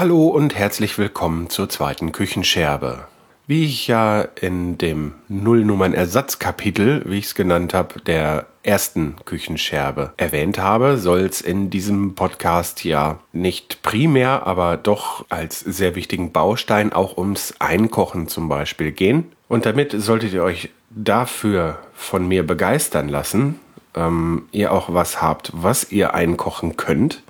Hallo und herzlich willkommen zur zweiten Küchenscherbe. Wie ich ja in dem Nullnummern-Ersatzkapitel, wie ich es genannt habe, der ersten Küchenscherbe erwähnt habe, soll es in diesem Podcast ja nicht primär, aber doch als sehr wichtigen Baustein auch ums Einkochen zum Beispiel gehen. Und damit solltet ihr euch dafür von mir begeistern lassen, ähm, ihr auch was habt, was ihr einkochen könnt,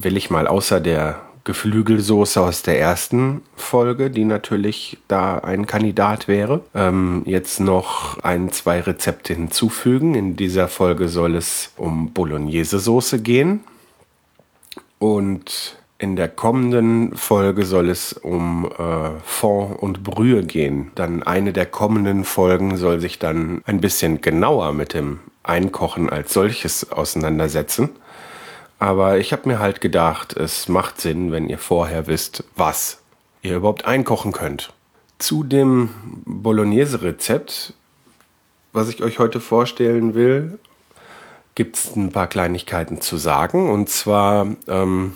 will ich mal außer der Geflügelsoße aus der ersten Folge, die natürlich da ein Kandidat wäre. Ähm, jetzt noch ein, zwei Rezepte hinzufügen. In dieser Folge soll es um Bolognese-Soße gehen. Und in der kommenden Folge soll es um äh, Fond und Brühe gehen. Dann eine der kommenden Folgen soll sich dann ein bisschen genauer mit dem Einkochen als solches auseinandersetzen. Aber ich habe mir halt gedacht, es macht Sinn, wenn ihr vorher wisst, was ihr überhaupt einkochen könnt. Zu dem Bolognese-Rezept, was ich euch heute vorstellen will, gibt es ein paar Kleinigkeiten zu sagen. Und zwar ähm,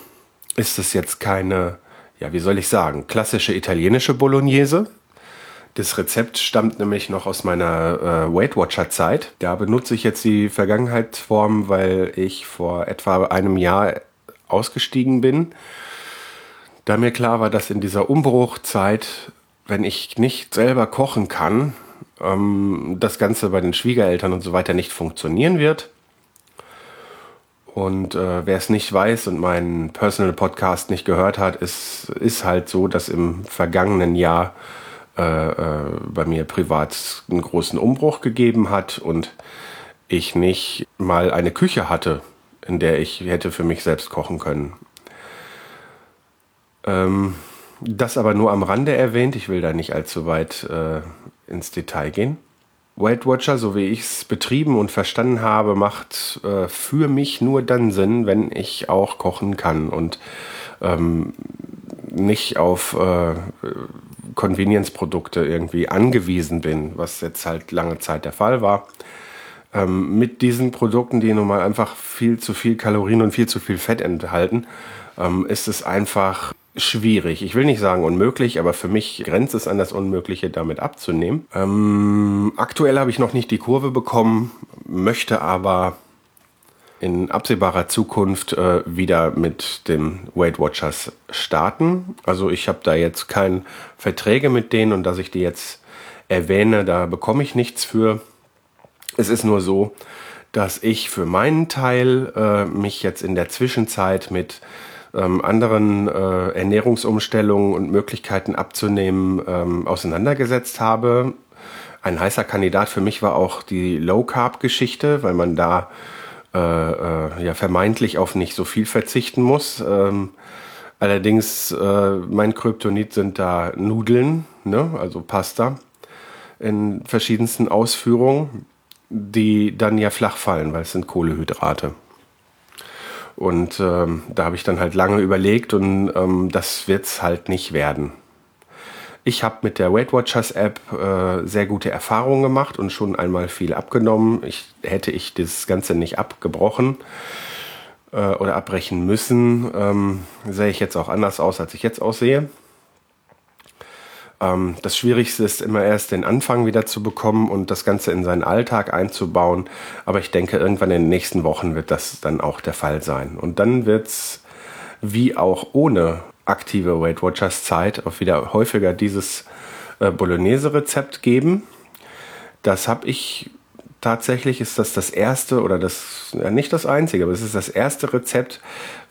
ist es jetzt keine, ja, wie soll ich sagen, klassische italienische Bolognese, das Rezept stammt nämlich noch aus meiner äh, Weight Watcher Zeit. Da benutze ich jetzt die Vergangenheitsform, weil ich vor etwa einem Jahr ausgestiegen bin. Da mir klar war, dass in dieser Umbruchzeit, wenn ich nicht selber kochen kann, ähm, das Ganze bei den Schwiegereltern und so weiter nicht funktionieren wird. Und äh, wer es nicht weiß und meinen Personal Podcast nicht gehört hat, ist, ist halt so, dass im vergangenen Jahr bei mir privat einen großen Umbruch gegeben hat und ich nicht mal eine Küche hatte, in der ich hätte für mich selbst kochen können. Ähm, das aber nur am Rande erwähnt, ich will da nicht allzu weit äh, ins Detail gehen. Weight Watcher, so wie ich es betrieben und verstanden habe, macht äh, für mich nur dann Sinn, wenn ich auch kochen kann und ähm, nicht auf äh, Convenience-Produkte irgendwie angewiesen bin, was jetzt halt lange Zeit der Fall war. Ähm, mit diesen Produkten, die nun mal einfach viel zu viel Kalorien und viel zu viel Fett enthalten, ähm, ist es einfach schwierig. Ich will nicht sagen unmöglich, aber für mich grenzt es an das Unmögliche, damit abzunehmen. Ähm, aktuell habe ich noch nicht die Kurve bekommen, möchte aber in absehbarer Zukunft äh, wieder mit dem Weight Watchers starten. Also ich habe da jetzt keine Verträge mit denen und dass ich die jetzt erwähne, da bekomme ich nichts für. Es ist nur so, dass ich für meinen Teil äh, mich jetzt in der Zwischenzeit mit ähm, anderen äh, Ernährungsumstellungen und Möglichkeiten abzunehmen ähm, auseinandergesetzt habe. Ein heißer Kandidat für mich war auch die Low Carb Geschichte, weil man da äh, äh, ja vermeintlich auf nicht so viel verzichten muss. Ähm, allerdings äh, mein Kryptonit sind da Nudeln, ne? also Pasta in verschiedensten Ausführungen, die dann ja flach fallen, weil es sind Kohlehydrate. Und ähm, da habe ich dann halt lange überlegt und ähm, das wird es halt nicht werden. Ich habe mit der Weight Watchers App äh, sehr gute Erfahrungen gemacht und schon einmal viel abgenommen. Ich, hätte ich das Ganze nicht abgebrochen äh, oder abbrechen müssen, ähm, sähe ich jetzt auch anders aus, als ich jetzt aussehe. Ähm, das Schwierigste ist immer erst den Anfang wieder zu bekommen und das Ganze in seinen Alltag einzubauen. Aber ich denke, irgendwann in den nächsten Wochen wird das dann auch der Fall sein. Und dann wird es wie auch ohne aktive Weight Watchers Zeit auch wieder häufiger dieses äh, Bolognese-Rezept geben. Das habe ich tatsächlich, ist das das erste oder das, ja, nicht das einzige, aber es ist das erste Rezept,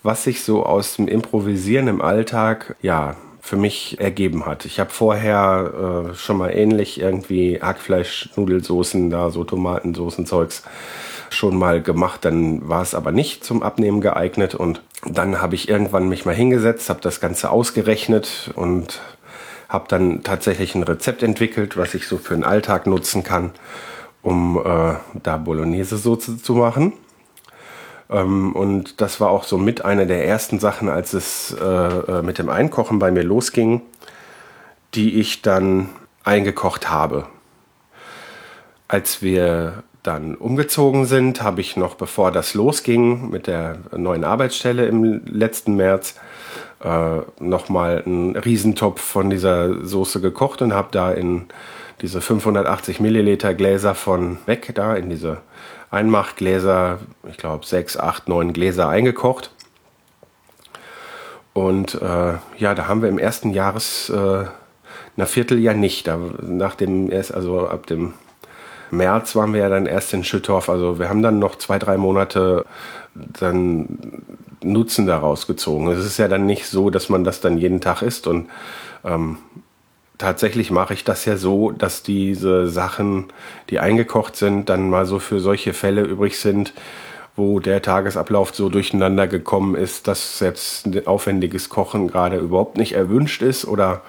was sich so aus dem Improvisieren im Alltag, ja, für mich ergeben hat. Ich habe vorher äh, schon mal ähnlich irgendwie Hackfleisch, Nudelsoßen, da so Tomatensoßen, Zeugs schon mal gemacht, dann war es aber nicht zum Abnehmen geeignet und dann habe ich irgendwann mich mal hingesetzt, habe das Ganze ausgerechnet und Habe dann tatsächlich ein Rezept entwickelt, was ich so für den Alltag nutzen kann, um äh, da Bolognese-Soße zu machen. Ähm, und das war auch so mit einer der ersten Sachen, als es äh, äh, mit dem Einkochen bei mir losging, die ich dann eingekocht habe. Als wir dann umgezogen sind, habe ich noch, bevor das losging mit der neuen Arbeitsstelle im letzten März, äh, nochmal einen Riesentopf von dieser Soße gekocht und habe da in diese 580 Milliliter Gläser von weg, da in diese Einmachgläser, ich glaube sechs, acht, neun Gläser eingekocht. Und äh, ja, da haben wir im ersten Jahres, äh, na Vierteljahr nicht, da, nach dem also ab dem März waren wir ja dann erst in Schüttorf. Also wir haben dann noch zwei, drei Monate dann Nutzen daraus gezogen. Es ist ja dann nicht so, dass man das dann jeden Tag isst. Und ähm, tatsächlich mache ich das ja so, dass diese Sachen, die eingekocht sind, dann mal so für solche Fälle übrig sind, wo der Tagesablauf so durcheinander gekommen ist, dass selbst ein aufwendiges Kochen gerade überhaupt nicht erwünscht ist oder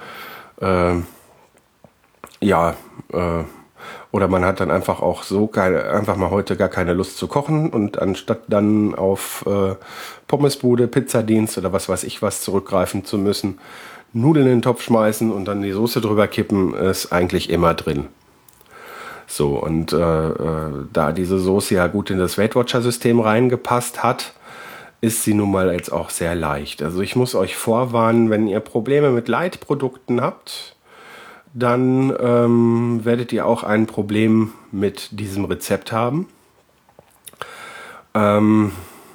äh, ja, äh, oder man hat dann einfach auch so keine, einfach mal heute gar keine Lust zu kochen und anstatt dann auf äh, Pommesbude, Pizzadienst oder was weiß ich was zurückgreifen zu müssen, Nudeln in den Topf schmeißen und dann die Soße drüber kippen, ist eigentlich immer drin. So, und äh, äh, da diese Soße ja gut in das Weight Watcher System reingepasst hat, ist sie nun mal jetzt auch sehr leicht. Also ich muss euch vorwarnen, wenn ihr Probleme mit Leitprodukten habt, dann ähm, werdet ihr auch ein Problem mit diesem Rezept haben. Ähm,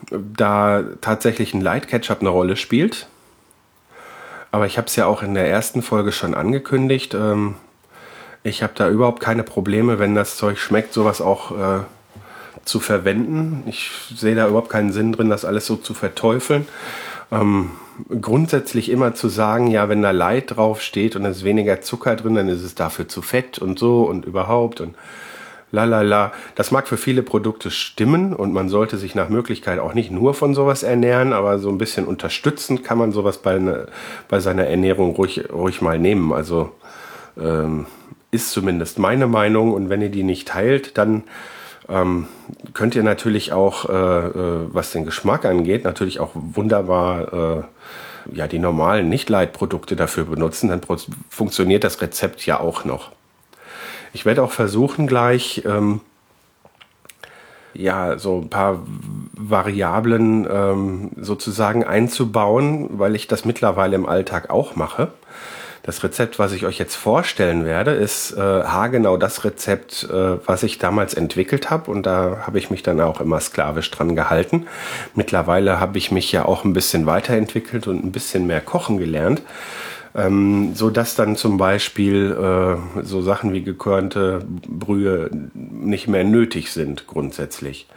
da tatsächlich ein Light Ketchup eine Rolle spielt. Aber ich habe es ja auch in der ersten Folge schon angekündigt. Ähm, ich habe da überhaupt keine Probleme, wenn das Zeug schmeckt, sowas auch äh, zu verwenden. Ich sehe da überhaupt keinen Sinn drin, das alles so zu verteufeln. Ähm, grundsätzlich immer zu sagen, ja, wenn da Light drauf steht und es ist weniger Zucker drin, dann ist es dafür zu fett und so und überhaupt und la la la. Das mag für viele Produkte stimmen und man sollte sich nach Möglichkeit auch nicht nur von sowas ernähren, aber so ein bisschen unterstützend kann man sowas bei, ne, bei seiner Ernährung ruhig, ruhig mal nehmen. Also ähm, ist zumindest meine Meinung und wenn ihr die nicht teilt, dann ähm, könnt ihr natürlich auch, äh, äh, was den Geschmack angeht, natürlich auch wunderbar äh, ja, die normalen Nicht-Light-Produkte dafür benutzen, dann funktioniert das Rezept ja auch noch. Ich werde auch versuchen, gleich ähm, ja, so ein paar Variablen ähm, sozusagen einzubauen, weil ich das mittlerweile im Alltag auch mache. Das Rezept, was ich euch jetzt vorstellen werde, ist äh, haargenau das Rezept, äh, was ich damals entwickelt habe. Und da habe ich mich dann auch immer sklavisch dran gehalten. Mittlerweile habe ich mich ja auch ein bisschen weiterentwickelt und ein bisschen mehr kochen gelernt. Ähm, so dass dann zum Beispiel äh, so Sachen wie gekörnte Brühe nicht mehr nötig sind grundsätzlich.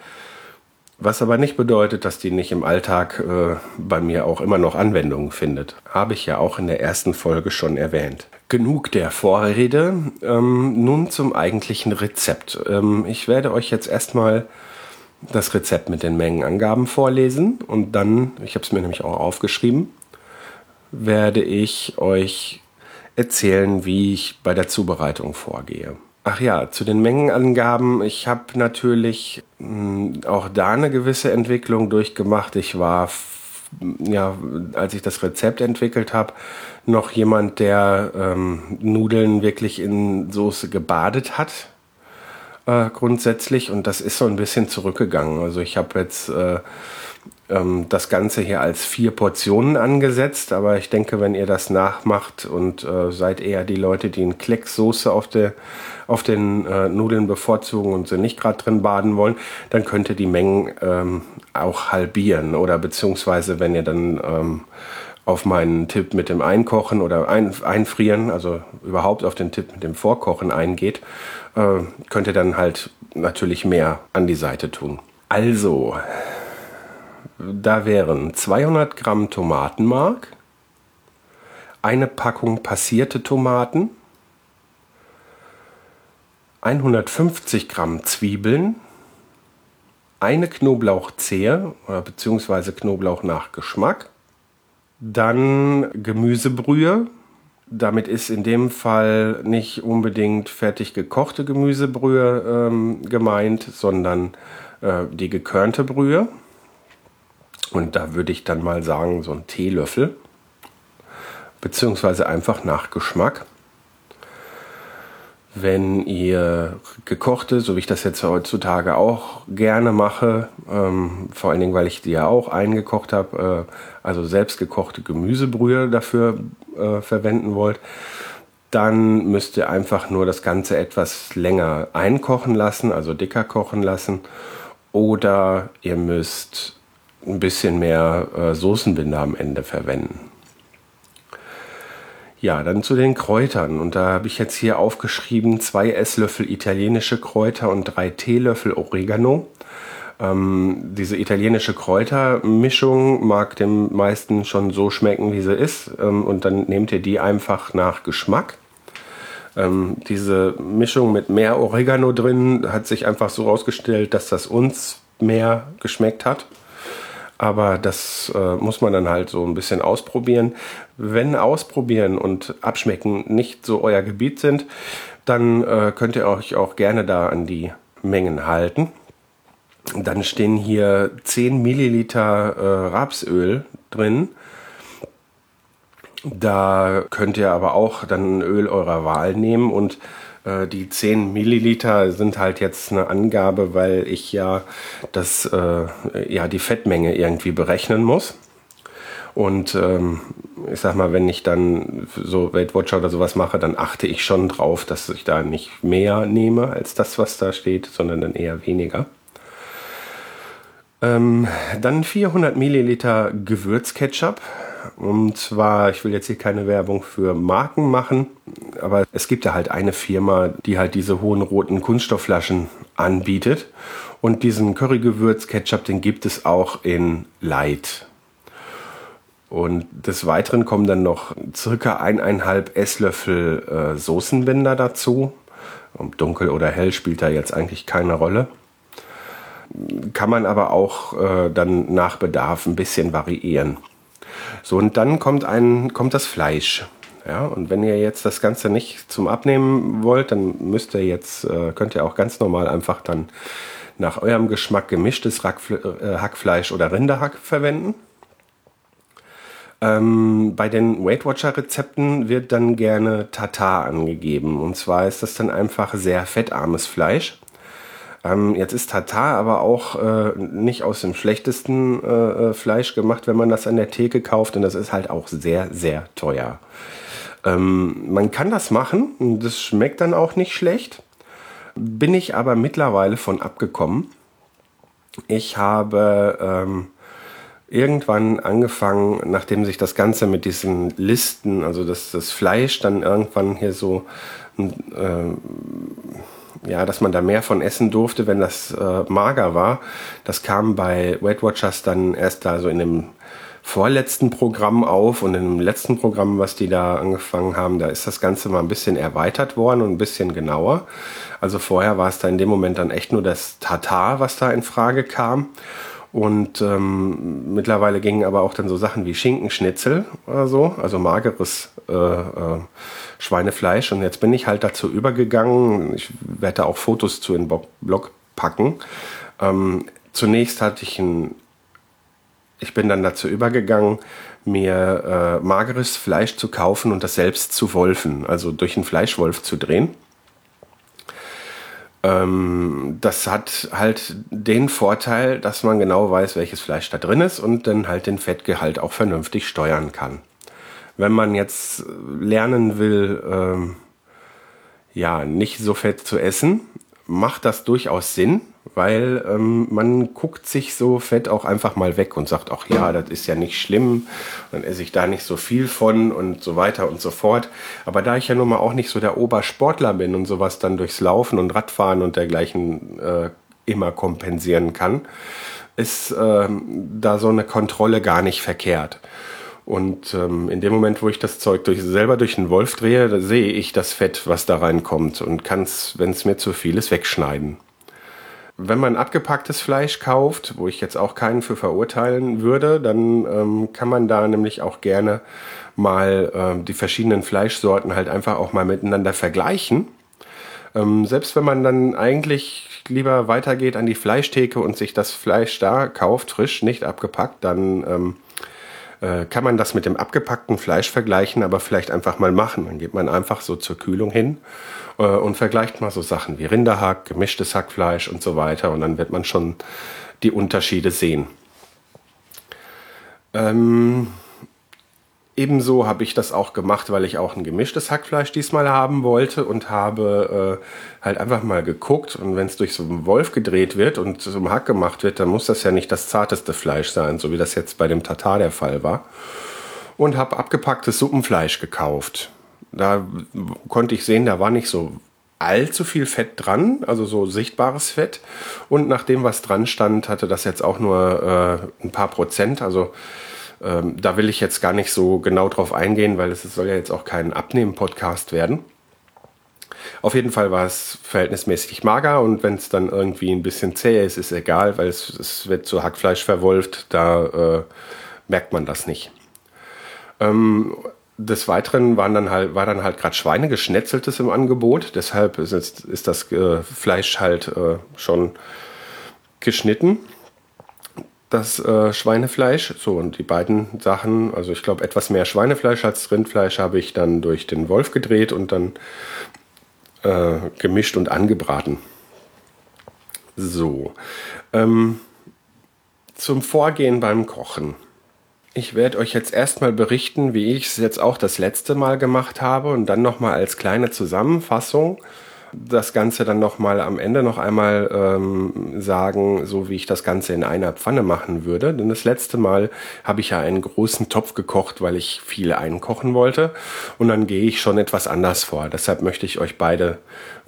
Was aber nicht bedeutet, dass die nicht im Alltag äh, bei mir auch immer noch Anwendung findet. Habe ich ja auch in der ersten Folge schon erwähnt. Genug der Vorrede. Ähm, nun zum eigentlichen Rezept. Ähm, ich werde euch jetzt erstmal das Rezept mit den Mengenangaben vorlesen und dann, ich habe es mir nämlich auch aufgeschrieben, werde ich euch erzählen, wie ich bei der Zubereitung vorgehe. Ach ja, zu den Mengenangaben. Ich habe natürlich mh, hm, auch da eine gewisse Entwicklung durchgemacht. Ich war, ja, als ich das Rezept entwickelt habe, noch jemand, der ähm, Nudeln wirklich in Soße gebadet hat. Äh, grundsätzlich. Und das ist so ein bisschen zurückgegangen. Also ich habe jetzt äh, ähm, das Ganze hier als vier Portionen angesetzt, aber ich denke, wenn ihr das nachmacht und äh, seid eher die Leute, die einen Klecksoße auf, der, auf den äh, Nudeln bevorzugen und sie nicht gerade drin baden wollen, dann könnt ihr die Mengen ähm, auch halbieren oder beziehungsweise wenn ihr dann ähm, auf meinen Tipp mit dem Einkochen oder ein, Einfrieren, also überhaupt auf den Tipp mit dem Vorkochen eingeht, äh, könnt ihr dann halt natürlich mehr an die Seite tun. Also, da wären 200 Gramm Tomatenmark, eine Packung passierte Tomaten, 150 Gramm Zwiebeln, eine Knoblauchzehe bzw. Knoblauch nach Geschmack, dann Gemüsebrühe, damit ist in dem Fall nicht unbedingt fertig gekochte Gemüsebrühe ähm, gemeint, sondern äh, die gekörnte Brühe. Und da würde ich dann mal sagen, so ein Teelöffel, beziehungsweise einfach nach Geschmack. Wenn ihr gekochte, so wie ich das jetzt heutzutage auch gerne mache, ähm, vor allen Dingen, weil ich die ja auch eingekocht habe, äh, also selbst gekochte Gemüsebrühe dafür äh, verwenden wollt, dann müsst ihr einfach nur das Ganze etwas länger einkochen lassen, also dicker kochen lassen. Oder ihr müsst ein bisschen mehr äh, Soßenbinder am Ende verwenden. Ja, dann zu den Kräutern. Und da habe ich jetzt hier aufgeschrieben, zwei Esslöffel italienische Kräuter und drei Teelöffel Oregano. Ähm, diese italienische Kräutermischung mag dem meisten schon so schmecken, wie sie ist. Ähm, und dann nehmt ihr die einfach nach Geschmack. Ähm, diese Mischung mit mehr Oregano drin hat sich einfach so rausgestellt, dass das uns mehr geschmeckt hat aber das äh, muss man dann halt so ein bisschen ausprobieren. Wenn Ausprobieren und Abschmecken nicht so euer Gebiet sind, dann äh, könnt ihr euch auch gerne da an die Mengen halten. Dann stehen hier 10 Milliliter äh, Rapsöl drin. Da könnt ihr aber auch dann Öl eurer Wahl nehmen und äh, die 10 Milliliter sind halt jetzt eine Angabe, weil ich ja das, äh, ja, die Fettmenge irgendwie berechnen muss. Und ähm, ich sag mal, wenn ich dann so Weight Watcher oder sowas mache, dann achte ich schon drauf, dass ich da nicht mehr nehme als das, was da steht, sondern dann eher weniger. Ähm, dann 400 Milliliter Gewürzketchup. Und zwar, ich will jetzt hier keine Werbung für Marken machen, aber es gibt ja halt eine Firma, die halt diese hohen roten Kunststoffflaschen anbietet. Und diesen Currygewürz-Ketchup, den gibt es auch in Light. Und des Weiteren kommen dann noch circa eineinhalb Esslöffel äh, Soßenbinder dazu. Und dunkel oder hell spielt da jetzt eigentlich keine Rolle. Kann man aber auch äh, dann nach Bedarf ein bisschen variieren. So, und dann kommt, ein, kommt das Fleisch. Ja, und wenn ihr jetzt das Ganze nicht zum Abnehmen wollt, dann müsst ihr jetzt, äh, könnt ihr auch ganz normal einfach dann nach eurem Geschmack gemischtes Rackfle äh, Hackfleisch oder Rinderhack verwenden. Ähm, bei den Weight Watcher Rezepten wird dann gerne Tatar angegeben. Und zwar ist das dann einfach sehr fettarmes Fleisch. Ähm, jetzt ist Tatar aber auch äh, nicht aus dem schlechtesten äh, äh, Fleisch gemacht, wenn man das an der Theke kauft. Und das ist halt auch sehr, sehr teuer. Ähm, man kann das machen. Das schmeckt dann auch nicht schlecht. Bin ich aber mittlerweile von abgekommen. Ich habe ähm, irgendwann angefangen, nachdem sich das Ganze mit diesen Listen, also das, das Fleisch dann irgendwann hier so äh, ja, dass man da mehr von essen durfte, wenn das äh, mager war. Das kam bei Weight Watchers dann erst da so in dem vorletzten Programm auf und im letzten Programm, was die da angefangen haben, da ist das Ganze mal ein bisschen erweitert worden und ein bisschen genauer. Also vorher war es da in dem Moment dann echt nur das Tatar, was da in Frage kam. Und ähm, mittlerweile gingen aber auch dann so Sachen wie Schinkenschnitzel oder so, also mageres äh, äh, Schweinefleisch. Und jetzt bin ich halt dazu übergegangen. Ich werde da auch Fotos zu in Blog packen. Ähm, zunächst hatte ich ein, ich bin dann dazu übergegangen, mir äh, mageres Fleisch zu kaufen und das selbst zu wolfen, also durch einen Fleischwolf zu drehen. Ähm, das hat halt den Vorteil, dass man genau weiß, welches Fleisch da drin ist und dann halt den Fettgehalt auch vernünftig steuern kann. Wenn man jetzt lernen will, ähm, ja, nicht so fett zu essen, macht das durchaus Sinn, weil ähm, man guckt sich so Fett auch einfach mal weg und sagt, ach ja, das ist ja nicht schlimm, dann esse ich da nicht so viel von und so weiter und so fort. Aber da ich ja nun mal auch nicht so der Obersportler bin und sowas dann durchs Laufen und Radfahren und dergleichen äh, immer kompensieren kann, ist äh, da so eine Kontrolle gar nicht verkehrt. Und ähm, in dem Moment, wo ich das Zeug durch, selber durch den Wolf drehe, sehe ich das Fett, was da reinkommt und kann es, wenn es mir zu viel ist, wegschneiden. Wenn man abgepacktes Fleisch kauft, wo ich jetzt auch keinen für verurteilen würde, dann ähm, kann man da nämlich auch gerne mal ähm, die verschiedenen Fleischsorten halt einfach auch mal miteinander vergleichen. Ähm, selbst wenn man dann eigentlich lieber weitergeht an die Fleischtheke und sich das Fleisch da kauft, frisch, nicht abgepackt, dann ähm, äh, kann man das mit dem abgepackten Fleisch vergleichen, aber vielleicht einfach mal machen. Dann geht man einfach so zur Kühlung hin äh, und vergleicht mal so Sachen wie Rinderhack, gemischtes Hackfleisch und so weiter und dann wird man schon die Unterschiede sehen. Ähm, Ebenso habe ich das auch gemacht, weil ich auch ein gemischtes Hackfleisch diesmal haben wollte und habe äh, halt einfach mal geguckt. Und wenn es durch so einen Wolf gedreht wird und ein Hack gemacht wird, dann muss das ja nicht das zarteste Fleisch sein, so wie das jetzt bei dem Tatar der Fall war. Und habe abgepacktes Suppenfleisch gekauft. Da konnte ich sehen, da war nicht so allzu viel Fett dran, also so sichtbares Fett. Und nach dem, was dran stand, hatte das jetzt auch nur äh, ein paar Prozent. Also ähm, da will ich jetzt gar nicht so genau drauf eingehen, weil es soll ja jetzt auch kein Abnehmen-Podcast werden. Auf jeden Fall war es verhältnismäßig mager und wenn es dann irgendwie ein bisschen zäh ist, ist egal, weil es, es wird zu Hackfleisch verwolft, da äh, merkt man das nicht. Ähm, des Weiteren waren dann halt, war dann halt gerade Schweinegeschnetzeltes im Angebot, deshalb ist, ist das äh, Fleisch halt äh, schon geschnitten das äh, Schweinefleisch. So, und die beiden Sachen, also ich glaube, etwas mehr Schweinefleisch als Rindfleisch habe ich dann durch den Wolf gedreht und dann äh, gemischt und angebraten. So. Ähm, zum Vorgehen beim Kochen. Ich werde euch jetzt erstmal berichten, wie ich es jetzt auch das letzte Mal gemacht habe und dann nochmal als kleine Zusammenfassung das Ganze dann nochmal am Ende noch einmal ähm, sagen, so wie ich das Ganze in einer Pfanne machen würde. Denn das letzte Mal habe ich ja einen großen Topf gekocht, weil ich viel einkochen wollte. Und dann gehe ich schon etwas anders vor. Deshalb möchte ich euch beide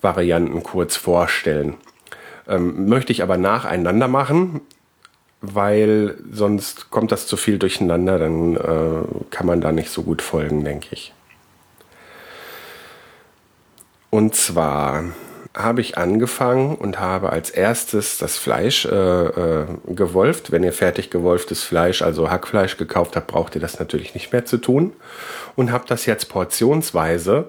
Varianten kurz vorstellen. Ähm, möchte ich aber nacheinander machen, weil sonst kommt das zu viel durcheinander, dann äh, kann man da nicht so gut folgen, denke ich. Und zwar habe ich angefangen und habe als erstes das Fleisch äh, äh, gewolft. Wenn ihr fertig gewolftes Fleisch, also Hackfleisch gekauft habt, braucht ihr das natürlich nicht mehr zu tun. Und habe das jetzt portionsweise,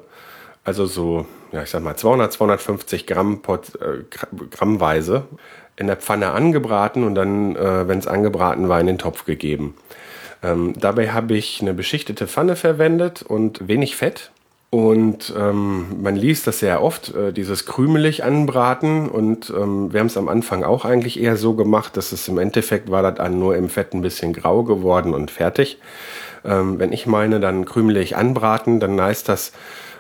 also so, ja, ich sag mal 200, 250 Gramm Port, äh, Grammweise in der Pfanne angebraten und dann, äh, wenn es angebraten war, in den Topf gegeben. Ähm, dabei habe ich eine beschichtete Pfanne verwendet und wenig Fett und ähm, man liest das sehr oft, äh, dieses krümelig anbraten. Und ähm, wir haben es am Anfang auch eigentlich eher so gemacht, dass es im Endeffekt war das nur im Fett ein bisschen grau geworden und fertig. Ähm, wenn ich meine, dann krümelig anbraten, dann heißt das,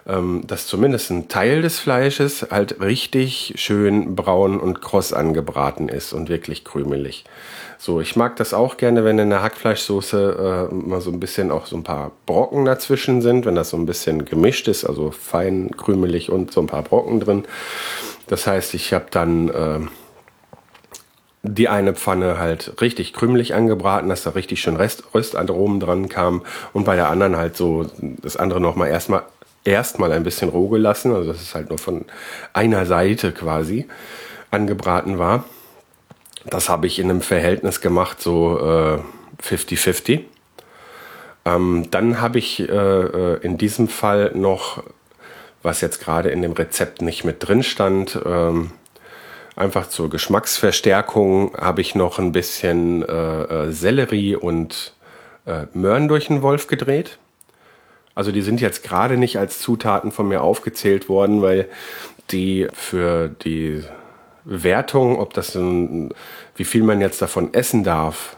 ähm, dass zumindest ein Teil des Fleisches halt richtig schön braun und kross angebraten ist und wirklich krümelig. So, ich mag das auch gerne, wenn in der Hackfleischsoße äh, mal so ein bisschen auch so ein paar Brocken dazwischen sind, wenn das so ein bisschen gemischt ist, also fein, krümelig und so ein paar Brocken drin. Das heißt, ich habe dann äh, die eine Pfanne halt richtig krümelig angebraten, dass da richtig schön Rest, Röstaromen dran kam und bei der anderen halt so das andere nochmal erstmal erstmal ein bisschen roh gelassen, also dass es halt nur von einer Seite quasi angebraten war. Das habe ich in einem Verhältnis gemacht, so 50-50. Äh, ähm, dann habe ich äh, äh, in diesem Fall noch, was jetzt gerade in dem Rezept nicht mit drin stand, ähm, einfach zur Geschmacksverstärkung habe ich noch ein bisschen äh, äh Sellerie und äh, Möhren durch den Wolf gedreht. Also die sind jetzt gerade nicht als Zutaten von mir aufgezählt worden, weil die für die Wertung, ob das wie viel man jetzt davon essen darf,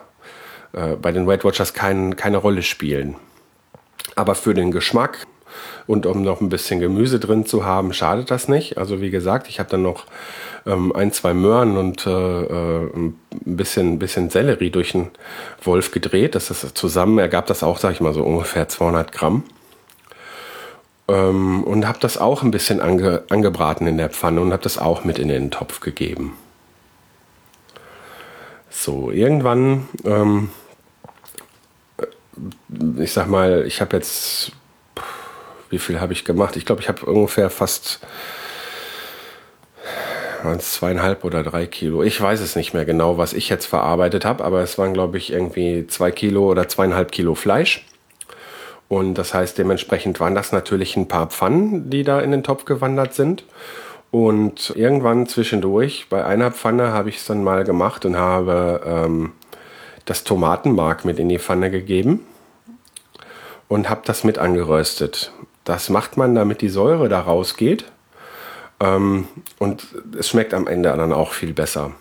äh, bei den Weight Watchers kein, keine Rolle spielen. Aber für den Geschmack und um noch ein bisschen Gemüse drin zu haben, schadet das nicht. Also wie gesagt, ich habe dann noch ähm, ein, zwei Möhren und äh, äh, ein bisschen, bisschen Sellerie durch den Wolf gedreht. Das ist zusammen ergab das auch, sag ich mal, so ungefähr 200 Gramm. Ähm, und habe das auch ein bisschen ange, angebraten in der Pfanne und habe das auch mit in den Topf gegeben. So, irgendwann, ähm, äh, ich sag mal, ich habe jetzt, wie viel habe ich gemacht? Ich glaube, ich habe ungefähr fast waren es zweieinhalb oder drei Kilo. Ich weiß es nicht mehr genau, was ich jetzt verarbeitet habe, aber es waren, glaube ich, irgendwie zwei Kilo oder zweieinhalb Kilo Fleisch. Und das heißt, dementsprechend waren das natürlich ein paar Pfannen, die da in den Topf gewandert sind. Und irgendwann zwischendurch, bei einer Pfanne, habe ich es dann mal gemacht und habe ähm, das Tomatenmark mit in die Pfanne gegeben und habe das mit angeröstet. Das macht man, damit die Säure da rausgeht. Ähm, und es schmeckt am Ende dann auch viel besser.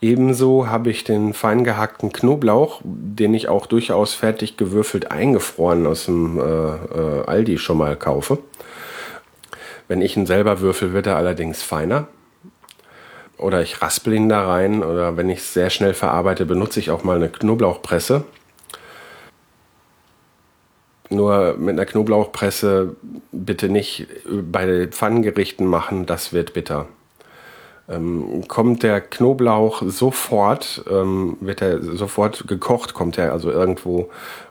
Ebenso habe ich den fein gehackten Knoblauch, den ich auch durchaus fertig gewürfelt eingefroren aus dem äh, äh, Aldi schon mal kaufe. Wenn ich ihn selber würfel, wird er allerdings feiner. Oder ich raspel ihn da rein. Oder wenn ich es sehr schnell verarbeite, benutze ich auch mal eine Knoblauchpresse. Nur mit einer Knoblauchpresse bitte nicht bei Pfannengerichten machen, das wird bitter. Ähm, kommt der Knoblauch sofort, ähm, wird er sofort gekocht, kommt er also irgendwo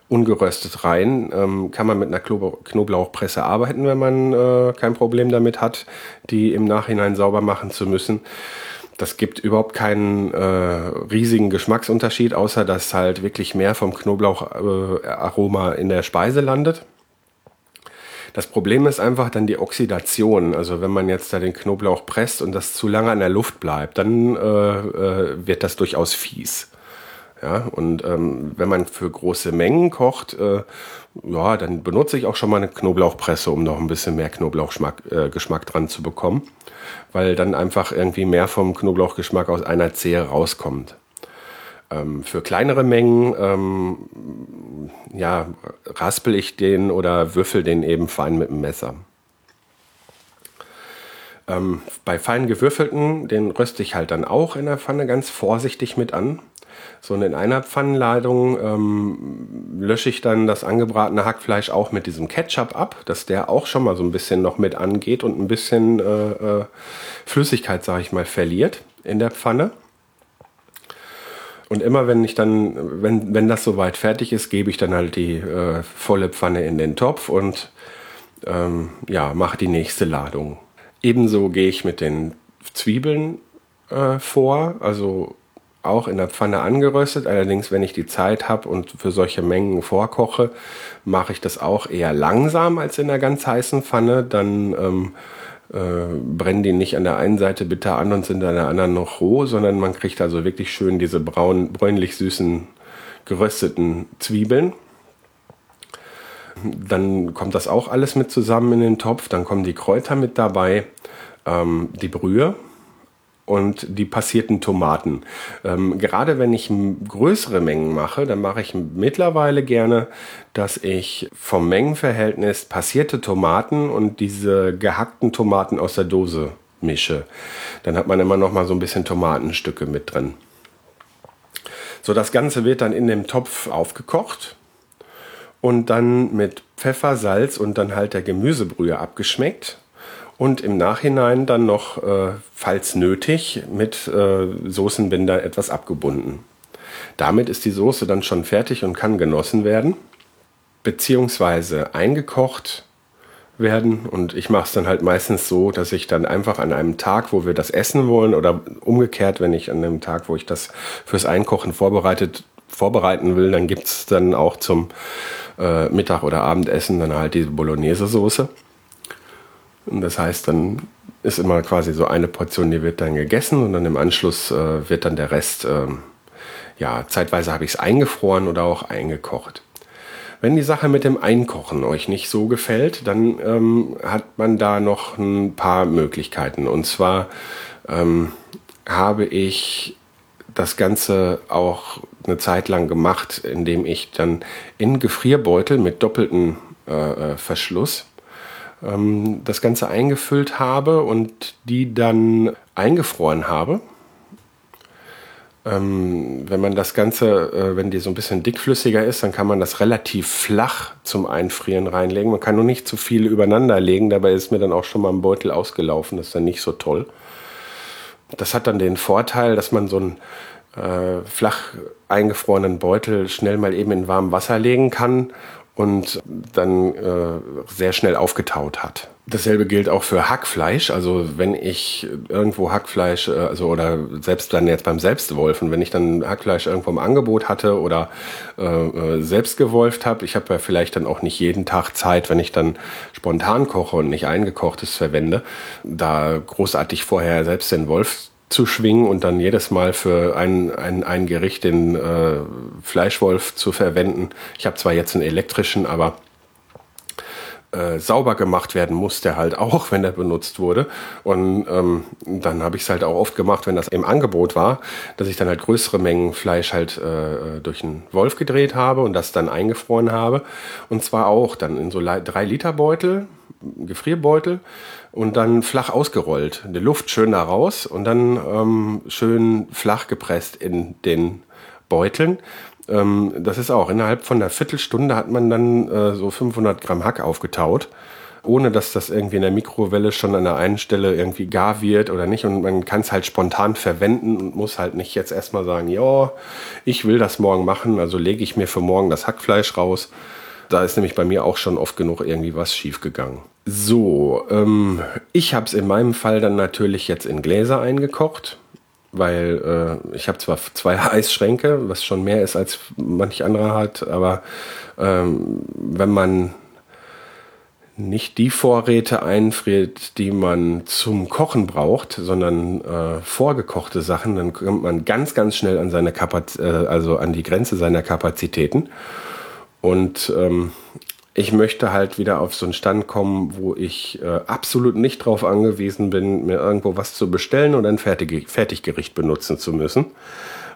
ungeröstet rein, ähm, kann man mit einer Knoblauchpresse arbeiten, wenn man äh, kein Problem damit hat, die im Nachhinein sauber machen zu müssen. Das gibt überhaupt keinen äh, riesigen Geschmacksunterschied, außer dass halt wirklich mehr vom Knoblaucharoma äh, in der Speise landet. Das Problem ist einfach dann die Oxidation. Also wenn man jetzt da den Knoblauch presst und das zu lange an der Luft bleibt, dann äh, äh, wird das durchaus fies. Ja, und ähm, wenn man für große Mengen kocht, äh, ja, dann benutze ich auch schon mal eine Knoblauchpresse, um noch ein bisschen mehr Knoblauchgeschmack äh, dran zu bekommen, weil dann einfach irgendwie mehr vom Knoblauchgeschmack aus einer Zehe rauskommt. Ähm, für kleinere Mengen, ähm, ja, raspel ich den oder würfel den eben fein mit dem Messer. Ähm, bei fein gewürfelten, den röste ich halt dann auch in der Pfanne ganz vorsichtig mit an. So und in einer Pfannenladung ähm, lösche ich dann das angebratene Hackfleisch auch mit diesem Ketchup ab, dass der auch schon mal so ein bisschen noch mit angeht und ein bisschen äh, äh, Flüssigkeit, sage ich mal, verliert in der Pfanne. Und immer wenn ich dann, wenn, wenn das soweit fertig ist, gebe ich dann halt die äh, volle Pfanne in den Topf und ähm, ja, mache die nächste Ladung. Ebenso gehe ich mit den Zwiebeln äh, vor, also auch in der Pfanne angeröstet. Allerdings, wenn ich die Zeit habe und für solche Mengen vorkoche, mache ich das auch eher langsam als in der ganz heißen Pfanne. Dann ähm, äh, brennen die nicht an der einen Seite bitter an und sind an der anderen noch roh, sondern man kriegt also wirklich schön diese braun, bräunlich süßen gerösteten Zwiebeln. Dann kommt das auch alles mit zusammen in den Topf. Dann kommen die Kräuter mit dabei, ähm, die Brühe, und die passierten Tomaten. Ähm, gerade wenn ich größere Mengen mache, dann mache ich mittlerweile gerne, dass ich vom Mengenverhältnis passierte Tomaten und diese gehackten Tomaten aus der Dose mische. Dann hat man immer noch mal so ein bisschen Tomatenstücke mit drin. So, das Ganze wird dann in dem Topf aufgekocht und dann mit Pfeffer, Salz und dann halt der Gemüsebrühe abgeschmeckt und im Nachhinein dann noch, äh, falls nötig, mit äh, Soßenbinder etwas abgebunden. Damit ist die Soße dann schon fertig und kann genossen werden, beziehungsweise eingekocht werden. Und ich mache es dann halt meistens so, dass ich dann einfach an einem Tag, wo wir das essen wollen, oder umgekehrt, wenn ich an einem Tag, wo ich das fürs Einkochen vorbereitet vorbereiten will, dann gibt es dann auch zum äh, Mittag- oder Abendessen dann halt diese Bolognese-Soße. Und das heißt, dann ist immer quasi so eine Portion, die wird dann gegessen und dann im Anschluss äh, wird dann der Rest, äh, ja, zeitweise habe ich es eingefroren oder auch eingekocht. Wenn die Sache mit dem Einkochen euch nicht so gefällt, dann ähm, hat man da noch ein paar Möglichkeiten. Und zwar ähm, habe ich das Ganze auch eine Zeit lang gemacht, indem ich dann in Gefrierbeutel mit doppeltem äh, äh Verschluss ähm, das Ganze eingefüllt habe und die dann eingefroren habe. Ähm, wenn man das Ganze, äh, wenn die so ein bisschen dickflüssiger ist, dann kann man das relativ flach zum Einfrieren reinlegen. Man kann nur nicht zu viel übereinander legen, dabei ist mir dann auch schon mal ein Beutel ausgelaufen, das ist dann nicht so toll. Das hat dann den Vorteil, dass man so einen äh, flach eingefrorenen Beutel schnell mal eben in warmem Wasser legen kann und dann äh, sehr schnell aufgetaut hat. Dasselbe gilt auch für Hackfleisch. Also wenn ich irgendwo Hackfleisch, äh, also oder selbst dann jetzt beim Selbstwolfen, wenn ich dann Hackfleisch irgendwo im Angebot hatte oder äh, äh selbst gewolft habe, ich habe ja vielleicht dann auch nicht jeden Tag Zeit, wenn ich dann spontan koche und nicht eingekochtes verwende, da großartig vorher selbst den Wolf zu schwingen und dann jedes Mal für ein, ein, ein Gericht den äh, Fleischwolf zu verwenden. Ich habe zwar jetzt einen elektrischen, aber äh, sauber gemacht werden muss der halt auch, wenn der benutzt wurde. Und ähm, dann habe ich es halt auch oft gemacht, wenn das im Angebot war, dass ich dann halt größere Mengen Fleisch halt äh, durch einen Wolf gedreht habe und das dann eingefroren habe. Und zwar auch dann in so drei Liter Beutel, Gefrierbeutel und dann flach ausgerollt. Die Luft schön da raus und dann ähm, schön flach gepresst in den Beuteln ähm, das ist auch, innerhalb von einer Viertelstunde hat man dann äh, so 500 Gramm Hack aufgetaut, ohne dass das irgendwie in der Mikrowelle schon an der einen Stelle irgendwie gar wird oder nicht. Und man kann es halt spontan verwenden und muss halt nicht jetzt erstmal sagen, ja, ich will das morgen machen, also lege ich mir für morgen das Hackfleisch raus. Da ist nämlich bei mir auch schon oft genug irgendwie was schiefgegangen. So, ähm, ich habe es in meinem Fall dann natürlich jetzt in Gläser eingekocht weil äh, ich habe zwar zwei Eisschränke, was schon mehr ist als manch anderer hat, aber ähm, wenn man nicht die Vorräte einfriert, die man zum Kochen braucht, sondern äh, vorgekochte Sachen, dann kommt man ganz, ganz schnell an seine Kapaz äh, also an die Grenze seiner Kapazitäten. Und ähm, ich möchte halt wieder auf so einen Stand kommen, wo ich äh, absolut nicht darauf angewiesen bin, mir irgendwo was zu bestellen oder ein Fertig Fertiggericht benutzen zu müssen.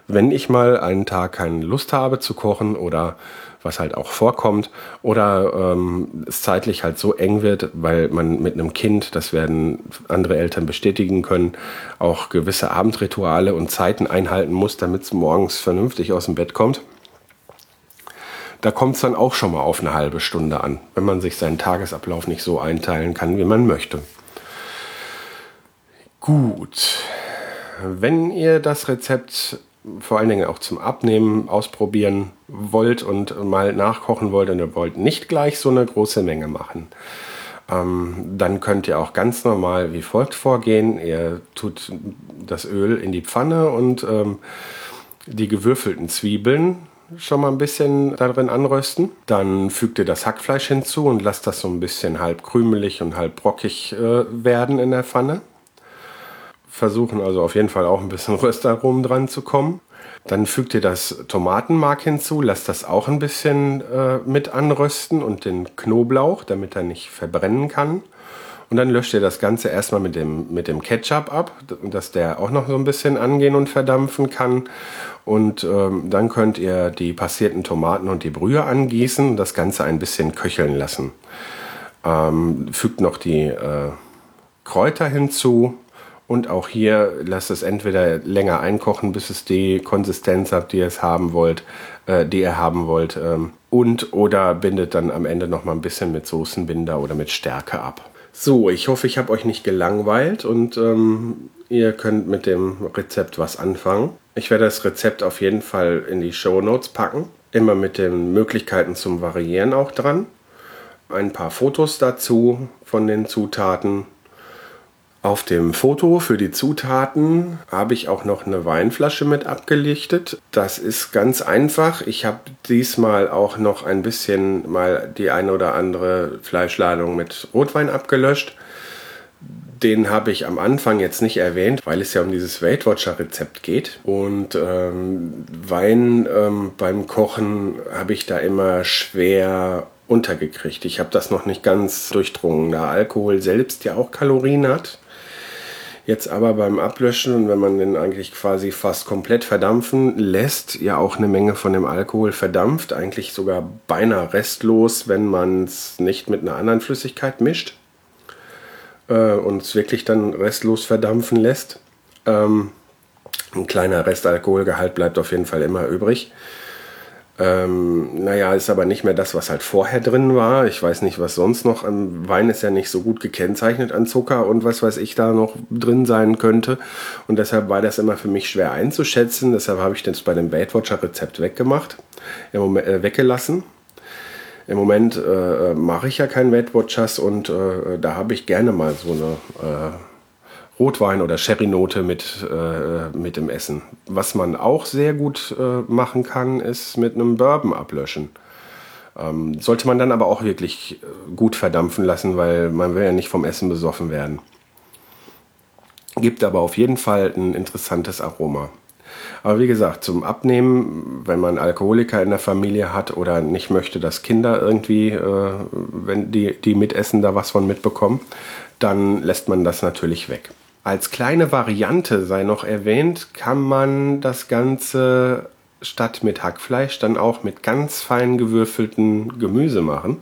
Wenn ich mal einen Tag keine Lust habe zu kochen oder was halt auch vorkommt oder ähm, es zeitlich halt so eng wird, weil man mit einem Kind, das werden andere Eltern bestätigen können, auch gewisse Abendrituale und Zeiten einhalten muss, damit es morgens vernünftig aus dem Bett kommt da kommt es dann auch schon mal auf eine halbe Stunde an, wenn man sich seinen Tagesablauf nicht so einteilen kann, wie man möchte. Gut, wenn ihr das Rezept vor allen Dingen auch zum Abnehmen ausprobieren wollt und mal nachkochen wollt und ihr wollt nicht gleich so eine große Menge machen, ähm, dann könnt ihr auch ganz normal wie folgt vorgehen. Ihr tut das Öl in die Pfanne und ähm, die gewürfelten Zwiebeln schon mal ein bisschen darin anrösten. Dann fügt ihr das Hackfleisch hinzu und lasst das so ein bisschen halb krümelig und halb brockig äh, werden in der Pfanne. Versuchen also auf jeden Fall auch ein bisschen Röstaromen dran zu kommen. Dann fügt ihr das Tomatenmark hinzu, lasst das auch ein bisschen äh, mit anrösten und den Knoblauch, damit er nicht verbrennen kann. Und dann löscht ihr das Ganze erstmal mit dem, mit dem Ketchup ab, dass der auch noch so ein bisschen angehen und verdampfen kann. Und ähm, dann könnt ihr die passierten Tomaten und die Brühe angießen und das Ganze ein bisschen köcheln lassen. Ähm, fügt noch die äh, Kräuter hinzu und auch hier lasst es entweder länger einkochen, bis es die Konsistenz hat, die ihr es haben wollt, äh, die ihr haben wollt, ähm, und oder bindet dann am Ende noch mal ein bisschen mit Soßenbinder oder mit Stärke ab. So, ich hoffe, ich habe euch nicht gelangweilt und ähm, ihr könnt mit dem Rezept was anfangen. Ich werde das Rezept auf jeden Fall in die Show Notes packen. Immer mit den Möglichkeiten zum Variieren auch dran. Ein paar Fotos dazu von den Zutaten auf dem Foto für die Zutaten habe ich auch noch eine Weinflasche mit abgelichtet. Das ist ganz einfach. Ich habe diesmal auch noch ein bisschen mal die eine oder andere Fleischladung mit Rotwein abgelöscht. Den habe ich am Anfang jetzt nicht erwähnt, weil es ja um dieses Weight Watcher Rezept geht. Und ähm, Wein ähm, beim Kochen habe ich da immer schwer untergekriegt. Ich habe das noch nicht ganz durchdrungen, da Alkohol selbst ja auch Kalorien hat. Jetzt aber beim Ablöschen, wenn man den eigentlich quasi fast komplett verdampfen lässt, ja auch eine Menge von dem Alkohol verdampft, eigentlich sogar beinahe restlos, wenn man es nicht mit einer anderen Flüssigkeit mischt äh, und es wirklich dann restlos verdampfen lässt. Ähm, ein kleiner Restalkoholgehalt bleibt auf jeden Fall immer übrig. Ähm, naja, ist aber nicht mehr das, was halt vorher drin war. Ich weiß nicht, was sonst noch. Am Wein ist ja nicht so gut gekennzeichnet an Zucker und was weiß ich da noch drin sein könnte. Und deshalb war das immer für mich schwer einzuschätzen. Deshalb habe ich das bei dem Weight Watcher Rezept weggemacht, äh, weggelassen. Im Moment äh, mache ich ja keinen Weight Watchers und äh, da habe ich gerne mal so eine äh, Rotwein- oder Sherry-Note mit, äh, mit dem Essen. Was man auch sehr gut äh, machen kann, ist mit einem Bourbon ablöschen. Ähm, sollte man dann aber auch wirklich äh, gut verdampfen lassen, weil man will ja nicht vom Essen besoffen werden. Gibt aber auf jeden Fall ein interessantes Aroma. Aber wie gesagt, zum Abnehmen, wenn man Alkoholiker in der Familie hat oder nicht möchte, dass Kinder irgendwie, äh, wenn die, die mitessen, da was von mitbekommen, dann lässt man das natürlich weg. Als kleine Variante sei noch erwähnt, kann man das Ganze statt mit Hackfleisch dann auch mit ganz fein gewürfelten Gemüse machen.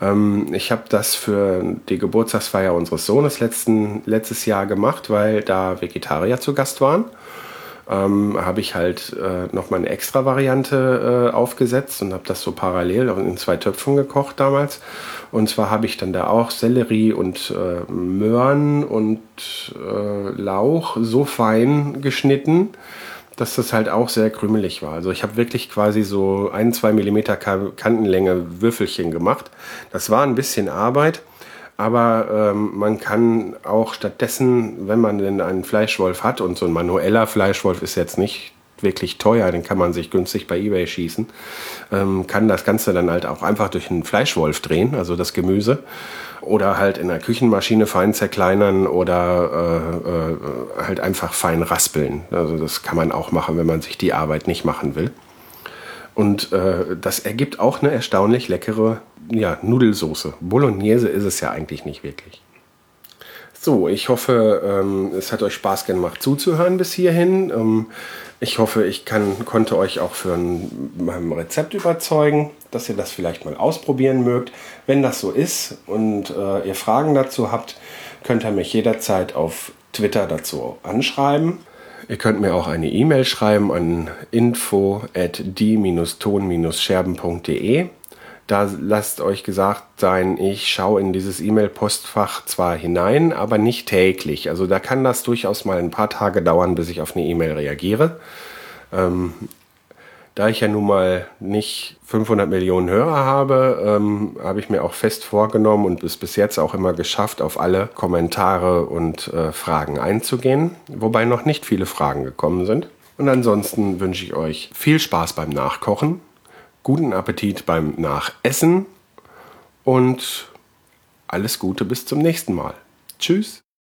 Ähm, ich habe das für die Geburtstagsfeier unseres Sohnes letzten, letztes Jahr gemacht, weil da Vegetarier zu Gast waren. Ähm, habe ich halt äh, nochmal eine extra Variante äh, aufgesetzt und habe das so parallel in zwei Töpfen gekocht damals. Und zwar habe ich dann da auch Sellerie und äh, Möhren und äh, Lauch so fein geschnitten, dass das halt auch sehr krümelig war. Also ich habe wirklich quasi so ein, zwei Millimeter Kantenlänge Würfelchen gemacht. Das war ein bisschen Arbeit, aber ähm, man kann auch stattdessen, wenn man denn einen Fleischwolf hat und so ein manueller Fleischwolf ist jetzt nicht wirklich teuer, den kann man sich günstig bei eBay schießen, ähm, kann das Ganze dann halt auch einfach durch einen Fleischwolf drehen, also das Gemüse oder halt in der Küchenmaschine fein zerkleinern oder äh, äh, halt einfach fein raspeln. Also das kann man auch machen, wenn man sich die Arbeit nicht machen will. Und äh, das ergibt auch eine erstaunlich leckere ja, Nudelsoße. Bolognese ist es ja eigentlich nicht wirklich. So, ich hoffe, ähm, es hat euch Spaß gemacht zuzuhören bis hierhin. Ähm, ich hoffe, ich kann, konnte euch auch für ein, mein Rezept überzeugen, dass ihr das vielleicht mal ausprobieren mögt. Wenn das so ist und äh, ihr Fragen dazu habt, könnt ihr mich jederzeit auf Twitter dazu anschreiben. Ihr könnt mir auch eine E-Mail schreiben an info at die-ton-scherben.de. Da lasst euch gesagt sein, ich schaue in dieses E-Mail-Postfach zwar hinein, aber nicht täglich. Also da kann das durchaus mal ein paar Tage dauern, bis ich auf eine E-Mail reagiere. Ähm, da ich ja nun mal nicht 500 Millionen Hörer habe, ähm, habe ich mir auch fest vorgenommen und es bis jetzt auch immer geschafft, auf alle Kommentare und äh, Fragen einzugehen, wobei noch nicht viele Fragen gekommen sind. Und ansonsten wünsche ich euch viel Spaß beim Nachkochen guten Appetit beim Nachessen und alles Gute bis zum nächsten Mal. Tschüss.